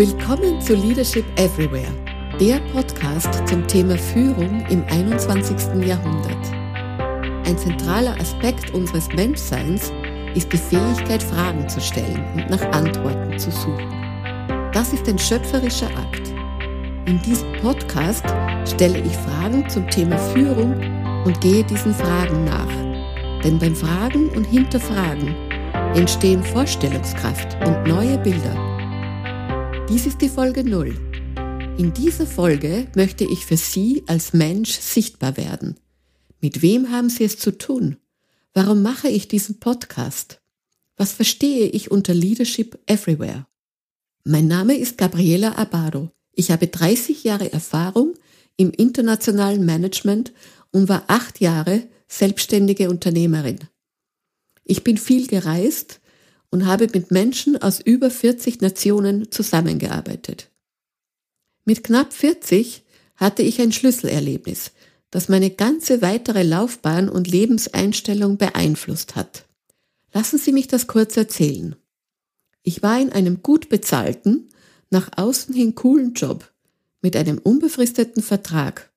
Willkommen zu Leadership Everywhere, der Podcast zum Thema Führung im 21. Jahrhundert. Ein zentraler Aspekt unseres Menschseins ist die Fähigkeit, Fragen zu stellen und nach Antworten zu suchen. Das ist ein schöpferischer Akt. In diesem Podcast stelle ich Fragen zum Thema Führung und gehe diesen Fragen nach. Denn beim Fragen und Hinterfragen entstehen Vorstellungskraft und neue Bilder. Dies ist die Folge 0. In dieser Folge möchte ich für Sie als Mensch sichtbar werden. Mit wem haben Sie es zu tun? Warum mache ich diesen Podcast? Was verstehe ich unter Leadership Everywhere? Mein Name ist Gabriela Abado. Ich habe 30 Jahre Erfahrung im internationalen Management und war acht Jahre selbstständige Unternehmerin. Ich bin viel gereist, und habe mit Menschen aus über 40 Nationen zusammengearbeitet. Mit knapp 40 hatte ich ein Schlüsselerlebnis, das meine ganze weitere Laufbahn und Lebenseinstellung beeinflusst hat. Lassen Sie mich das kurz erzählen. Ich war in einem gut bezahlten, nach außen hin coolen Job mit einem unbefristeten Vertrag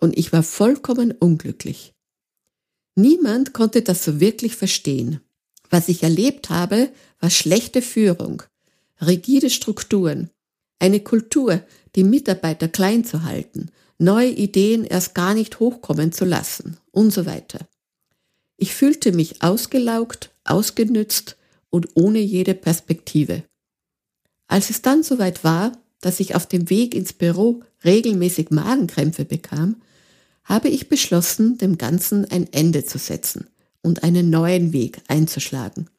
und ich war vollkommen unglücklich. Niemand konnte das so wirklich verstehen. Was ich erlebt habe, war schlechte Führung, rigide Strukturen, eine Kultur, die Mitarbeiter klein zu halten, neue Ideen erst gar nicht hochkommen zu lassen und so weiter. Ich fühlte mich ausgelaugt, ausgenützt und ohne jede Perspektive. Als es dann soweit war, dass ich auf dem Weg ins Büro regelmäßig Magenkrämpfe bekam, habe ich beschlossen, dem Ganzen ein Ende zu setzen und einen neuen Weg einzuschlagen.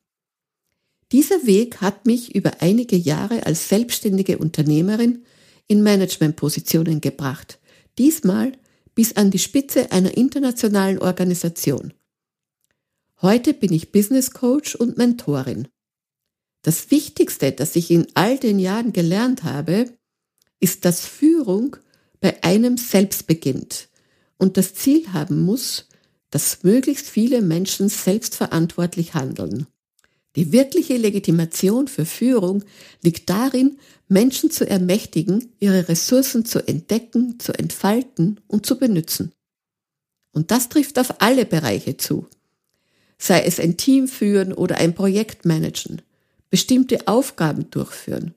Dieser Weg hat mich über einige Jahre als selbstständige Unternehmerin in Managementpositionen gebracht, diesmal bis an die Spitze einer internationalen Organisation. Heute bin ich Business Coach und Mentorin. Das Wichtigste, das ich in all den Jahren gelernt habe, ist, dass Führung bei einem selbst beginnt und das Ziel haben muss, dass möglichst viele Menschen selbstverantwortlich handeln. Die wirkliche Legitimation für Führung liegt darin, Menschen zu ermächtigen, ihre Ressourcen zu entdecken, zu entfalten und zu benutzen. Und das trifft auf alle Bereiche zu. Sei es ein Team führen oder ein Projekt managen, bestimmte Aufgaben durchführen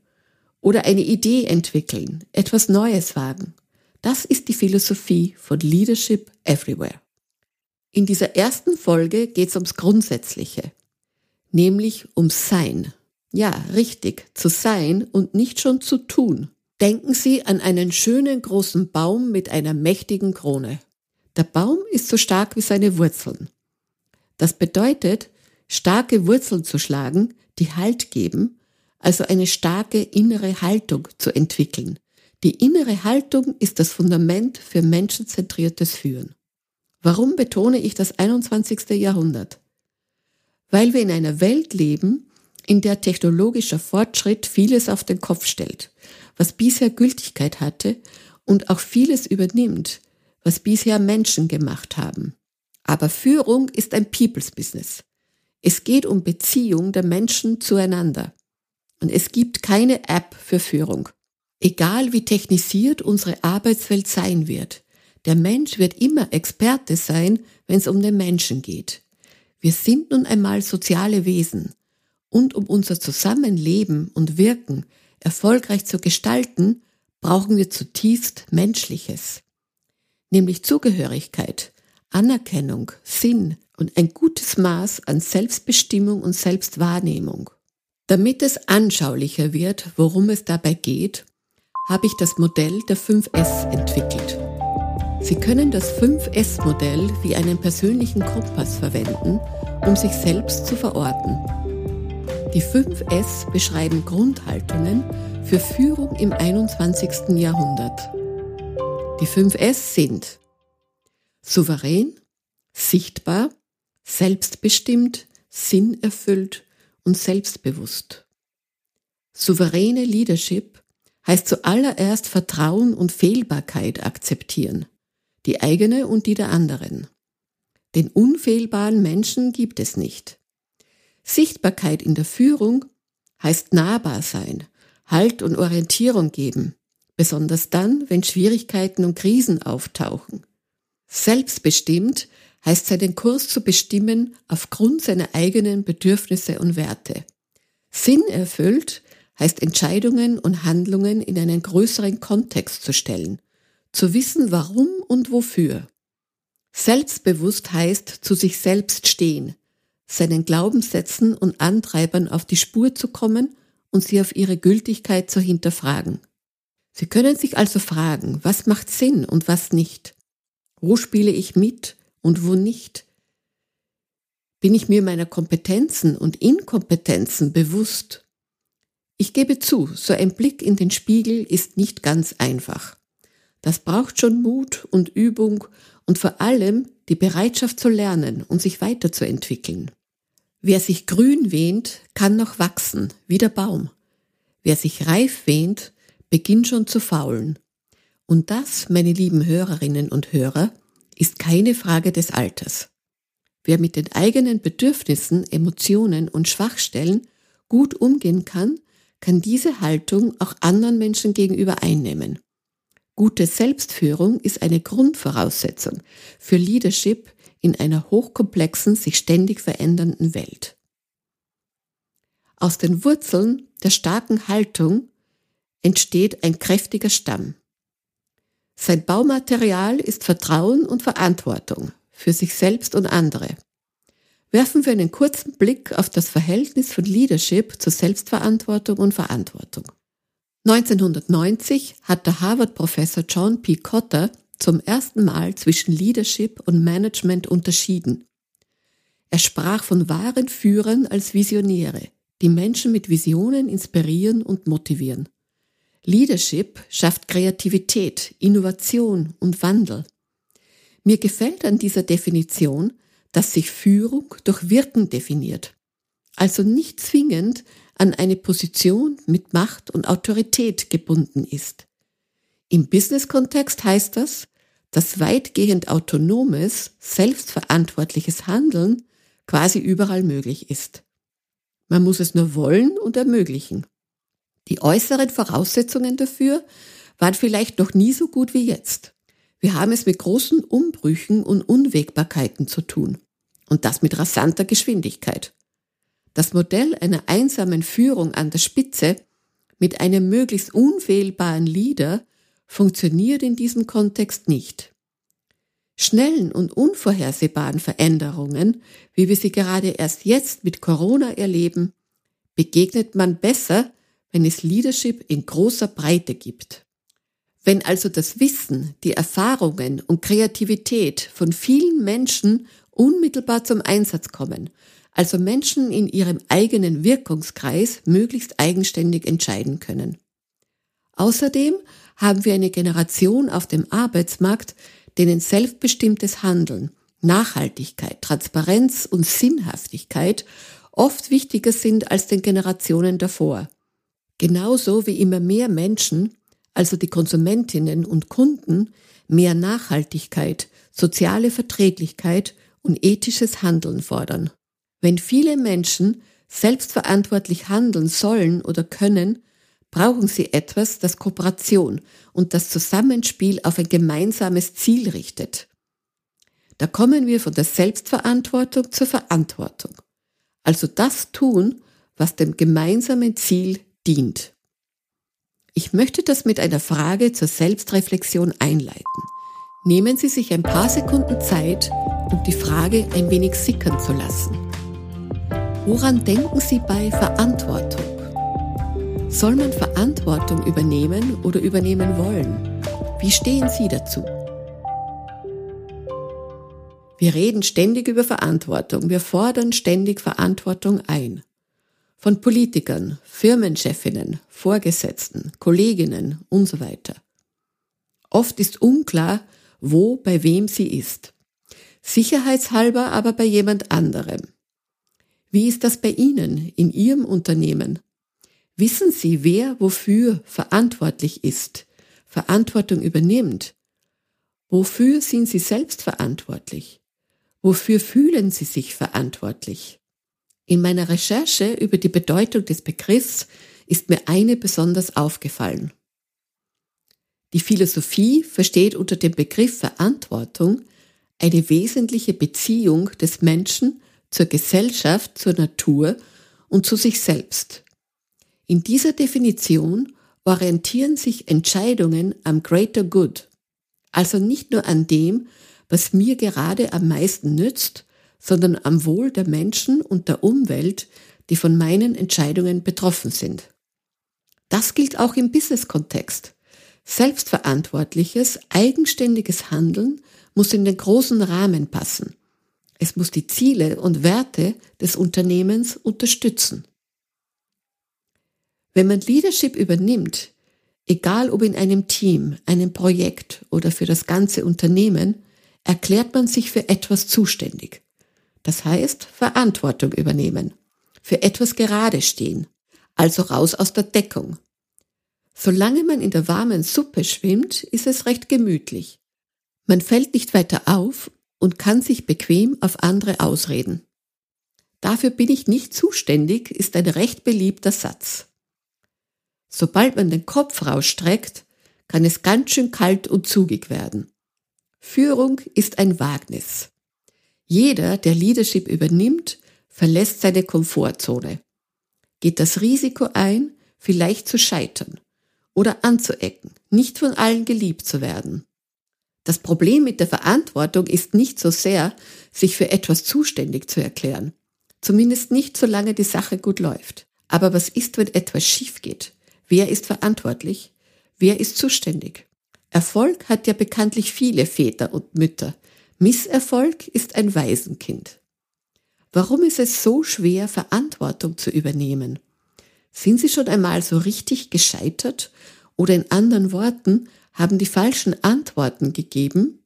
oder eine Idee entwickeln, etwas Neues wagen. Das ist die Philosophie von Leadership Everywhere. In dieser ersten Folge geht es ums Grundsätzliche, nämlich ums Sein. Ja, richtig, zu sein und nicht schon zu tun. Denken Sie an einen schönen großen Baum mit einer mächtigen Krone. Der Baum ist so stark wie seine Wurzeln. Das bedeutet, starke Wurzeln zu schlagen, die Halt geben, also eine starke innere Haltung zu entwickeln. Die innere Haltung ist das Fundament für menschenzentriertes Führen. Warum betone ich das 21. Jahrhundert? Weil wir in einer Welt leben, in der technologischer Fortschritt vieles auf den Kopf stellt, was bisher Gültigkeit hatte und auch vieles übernimmt, was bisher Menschen gemacht haben. Aber Führung ist ein People's Business. Es geht um Beziehung der Menschen zueinander. Und es gibt keine App für Führung. Egal wie technisiert unsere Arbeitswelt sein wird, der Mensch wird immer Experte sein, wenn es um den Menschen geht. Wir sind nun einmal soziale Wesen. Und um unser Zusammenleben und Wirken erfolgreich zu gestalten, brauchen wir zutiefst Menschliches. Nämlich Zugehörigkeit, Anerkennung, Sinn und ein gutes Maß an Selbstbestimmung und Selbstwahrnehmung. Damit es anschaulicher wird, worum es dabei geht, habe ich das Modell der 5S entwickelt. Sie können das 5S-Modell wie einen persönlichen Kompass verwenden, um sich selbst zu verorten. Die 5S beschreiben Grundhaltungen für Führung im 21. Jahrhundert. Die 5S sind souverän, sichtbar, selbstbestimmt, sinnerfüllt und selbstbewusst. Souveräne Leadership heißt zuallererst Vertrauen und Fehlbarkeit akzeptieren die eigene und die der anderen. Den unfehlbaren Menschen gibt es nicht. Sichtbarkeit in der Führung heißt nahbar sein, Halt und Orientierung geben, besonders dann, wenn Schwierigkeiten und Krisen auftauchen. Selbstbestimmt heißt seinen Kurs zu bestimmen aufgrund seiner eigenen Bedürfnisse und Werte. Sinn erfüllt heißt Entscheidungen und Handlungen in einen größeren Kontext zu stellen, zu wissen, warum und wofür. Selbstbewusst heißt zu sich selbst stehen, seinen Glaubenssätzen und Antreibern auf die Spur zu kommen und sie auf ihre Gültigkeit zu hinterfragen. Sie können sich also fragen, was macht Sinn und was nicht? Wo spiele ich mit und wo nicht? Bin ich mir meiner Kompetenzen und Inkompetenzen bewusst? Ich gebe zu, so ein Blick in den Spiegel ist nicht ganz einfach. Das braucht schon Mut und Übung und vor allem die Bereitschaft zu lernen und sich weiterzuentwickeln. Wer sich grün wähnt, kann noch wachsen, wie der Baum. Wer sich reif wähnt, beginnt schon zu faulen. Und das, meine lieben Hörerinnen und Hörer, ist keine Frage des Alters. Wer mit den eigenen Bedürfnissen, Emotionen und Schwachstellen gut umgehen kann, kann diese Haltung auch anderen Menschen gegenüber einnehmen. Gute Selbstführung ist eine Grundvoraussetzung für Leadership in einer hochkomplexen, sich ständig verändernden Welt. Aus den Wurzeln der starken Haltung entsteht ein kräftiger Stamm. Sein Baumaterial ist Vertrauen und Verantwortung für sich selbst und andere. Werfen wir einen kurzen Blick auf das Verhältnis von Leadership zur Selbstverantwortung und Verantwortung. 1990 hat der Harvard-Professor John P. Cotter zum ersten Mal zwischen Leadership und Management unterschieden. Er sprach von wahren Führern als Visionäre, die Menschen mit Visionen inspirieren und motivieren. Leadership schafft Kreativität, Innovation und Wandel. Mir gefällt an dieser Definition, dass sich Führung durch Wirken definiert, also nicht zwingend an eine Position mit Macht und Autorität gebunden ist. Im Business-Kontext heißt das, dass weitgehend autonomes, selbstverantwortliches Handeln quasi überall möglich ist. Man muss es nur wollen und ermöglichen. Die äußeren Voraussetzungen dafür waren vielleicht noch nie so gut wie jetzt. Wir haben es mit großen Umbrüchen und Unwägbarkeiten zu tun. Und das mit rasanter Geschwindigkeit. Das Modell einer einsamen Führung an der Spitze mit einem möglichst unfehlbaren Leader funktioniert in diesem Kontext nicht. Schnellen und unvorhersehbaren Veränderungen, wie wir sie gerade erst jetzt mit Corona erleben, begegnet man besser, wenn es Leadership in großer Breite gibt. Wenn also das Wissen, die Erfahrungen und Kreativität von vielen Menschen unmittelbar zum Einsatz kommen, also Menschen in ihrem eigenen Wirkungskreis möglichst eigenständig entscheiden können. Außerdem haben wir eine Generation auf dem Arbeitsmarkt, denen selbstbestimmtes Handeln, Nachhaltigkeit, Transparenz und Sinnhaftigkeit oft wichtiger sind als den Generationen davor. Genauso wie immer mehr Menschen, also die Konsumentinnen und Kunden, mehr Nachhaltigkeit, soziale Verträglichkeit und ethisches Handeln fordern. Wenn viele Menschen selbstverantwortlich handeln sollen oder können, brauchen sie etwas, das Kooperation und das Zusammenspiel auf ein gemeinsames Ziel richtet. Da kommen wir von der Selbstverantwortung zur Verantwortung. Also das tun, was dem gemeinsamen Ziel dient. Ich möchte das mit einer Frage zur Selbstreflexion einleiten. Nehmen Sie sich ein paar Sekunden Zeit, um die Frage ein wenig sickern zu lassen. Woran denken Sie bei Verantwortung? Soll man Verantwortung übernehmen oder übernehmen wollen? Wie stehen Sie dazu? Wir reden ständig über Verantwortung. Wir fordern ständig Verantwortung ein. Von Politikern, Firmenchefinnen, Vorgesetzten, Kolleginnen und so weiter. Oft ist unklar, wo bei wem sie ist. Sicherheitshalber aber bei jemand anderem. Wie ist das bei Ihnen, in Ihrem Unternehmen? Wissen Sie, wer wofür verantwortlich ist, Verantwortung übernimmt? Wofür sind Sie selbst verantwortlich? Wofür fühlen Sie sich verantwortlich? In meiner Recherche über die Bedeutung des Begriffs ist mir eine besonders aufgefallen. Die Philosophie versteht unter dem Begriff Verantwortung eine wesentliche Beziehung des Menschen zur Gesellschaft, zur Natur und zu sich selbst. In dieser Definition orientieren sich Entscheidungen am Greater Good, also nicht nur an dem, was mir gerade am meisten nützt, sondern am Wohl der Menschen und der Umwelt, die von meinen Entscheidungen betroffen sind. Das gilt auch im Business-Kontext. Selbstverantwortliches, eigenständiges Handeln muss in den großen Rahmen passen. Es muss die Ziele und Werte des Unternehmens unterstützen. Wenn man Leadership übernimmt, egal ob in einem Team, einem Projekt oder für das ganze Unternehmen, erklärt man sich für etwas zuständig. Das heißt, Verantwortung übernehmen, für etwas gerade stehen, also raus aus der Deckung. Solange man in der warmen Suppe schwimmt, ist es recht gemütlich. Man fällt nicht weiter auf und kann sich bequem auf andere ausreden. Dafür bin ich nicht zuständig, ist ein recht beliebter Satz. Sobald man den Kopf rausstreckt, kann es ganz schön kalt und zugig werden. Führung ist ein Wagnis. Jeder, der Leadership übernimmt, verlässt seine Komfortzone, geht das Risiko ein, vielleicht zu scheitern oder anzuecken, nicht von allen geliebt zu werden. Das Problem mit der Verantwortung ist nicht so sehr, sich für etwas zuständig zu erklären. Zumindest nicht, solange die Sache gut läuft. Aber was ist, wenn etwas schief geht? Wer ist verantwortlich? Wer ist zuständig? Erfolg hat ja bekanntlich viele Väter und Mütter. Misserfolg ist ein Waisenkind. Warum ist es so schwer, Verantwortung zu übernehmen? Sind Sie schon einmal so richtig gescheitert? Oder in anderen Worten, haben die falschen Antworten gegeben?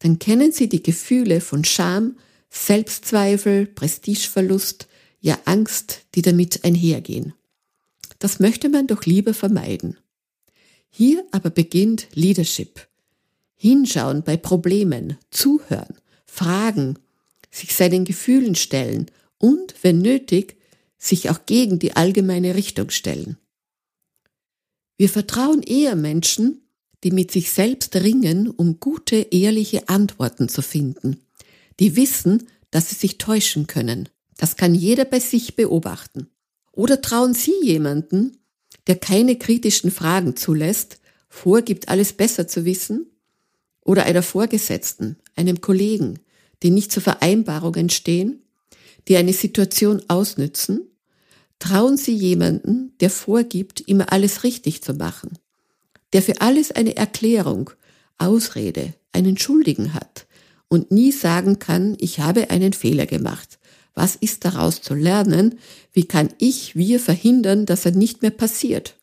Dann kennen Sie die Gefühle von Scham, Selbstzweifel, Prestigeverlust, ja Angst, die damit einhergehen. Das möchte man doch lieber vermeiden. Hier aber beginnt Leadership. Hinschauen bei Problemen, zuhören, fragen, sich seinen Gefühlen stellen und, wenn nötig, sich auch gegen die allgemeine Richtung stellen. Wir vertrauen eher Menschen, die mit sich selbst ringen, um gute, ehrliche Antworten zu finden, die wissen, dass sie sich täuschen können. Das kann jeder bei sich beobachten. Oder trauen Sie jemanden, der keine kritischen Fragen zulässt, vorgibt, alles besser zu wissen? Oder einer Vorgesetzten, einem Kollegen, die nicht zu Vereinbarungen stehen, die eine Situation ausnützen? Trauen Sie jemanden, der vorgibt, immer alles richtig zu machen, der für alles eine Erklärung, Ausrede, einen Schuldigen hat und nie sagen kann, ich habe einen Fehler gemacht, was ist daraus zu lernen? Wie kann ich, wir verhindern, dass er nicht mehr passiert?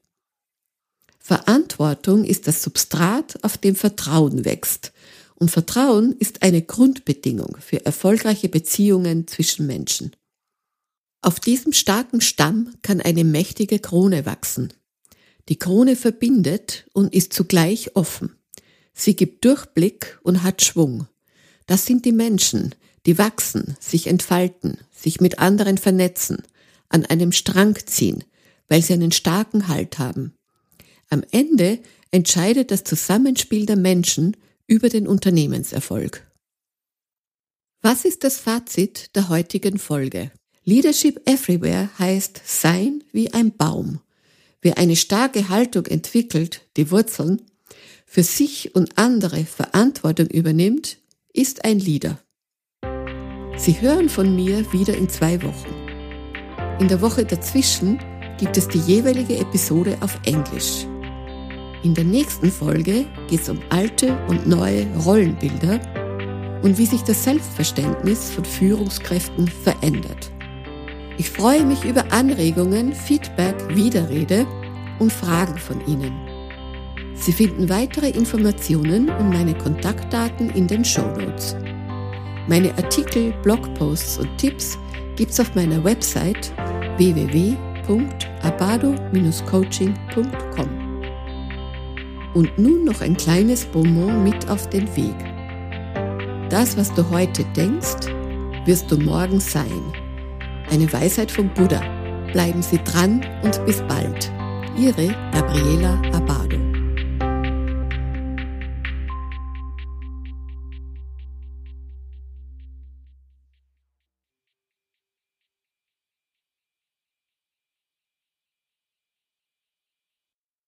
Verantwortung ist das Substrat, auf dem Vertrauen wächst. Und Vertrauen ist eine Grundbedingung für erfolgreiche Beziehungen zwischen Menschen. Auf diesem starken Stamm kann eine mächtige Krone wachsen. Die Krone verbindet und ist zugleich offen. Sie gibt Durchblick und hat Schwung. Das sind die Menschen, die wachsen, sich entfalten, sich mit anderen vernetzen, an einem Strang ziehen, weil sie einen starken Halt haben. Am Ende entscheidet das Zusammenspiel der Menschen über den Unternehmenserfolg. Was ist das Fazit der heutigen Folge? Leadership Everywhere heißt sein wie ein Baum. Wer eine starke Haltung entwickelt, die Wurzeln, für sich und andere Verantwortung übernimmt, ist ein Leader. Sie hören von mir wieder in zwei Wochen. In der Woche dazwischen gibt es die jeweilige Episode auf Englisch. In der nächsten Folge geht es um alte und neue Rollenbilder und wie sich das Selbstverständnis von Führungskräften verändert. Ich freue mich über Anregungen, Feedback, Widerrede und Fragen von Ihnen. Sie finden weitere Informationen und meine Kontaktdaten in den Show Notes. Meine Artikel, Blogposts und Tipps gibt's auf meiner Website www.abado-coaching.com. Und nun noch ein kleines Bonbon mit auf den Weg. Das, was du heute denkst, wirst du morgen sein. Eine Weisheit vom Buddha. Bleiben Sie dran und bis bald. Ihre Gabriela Abad.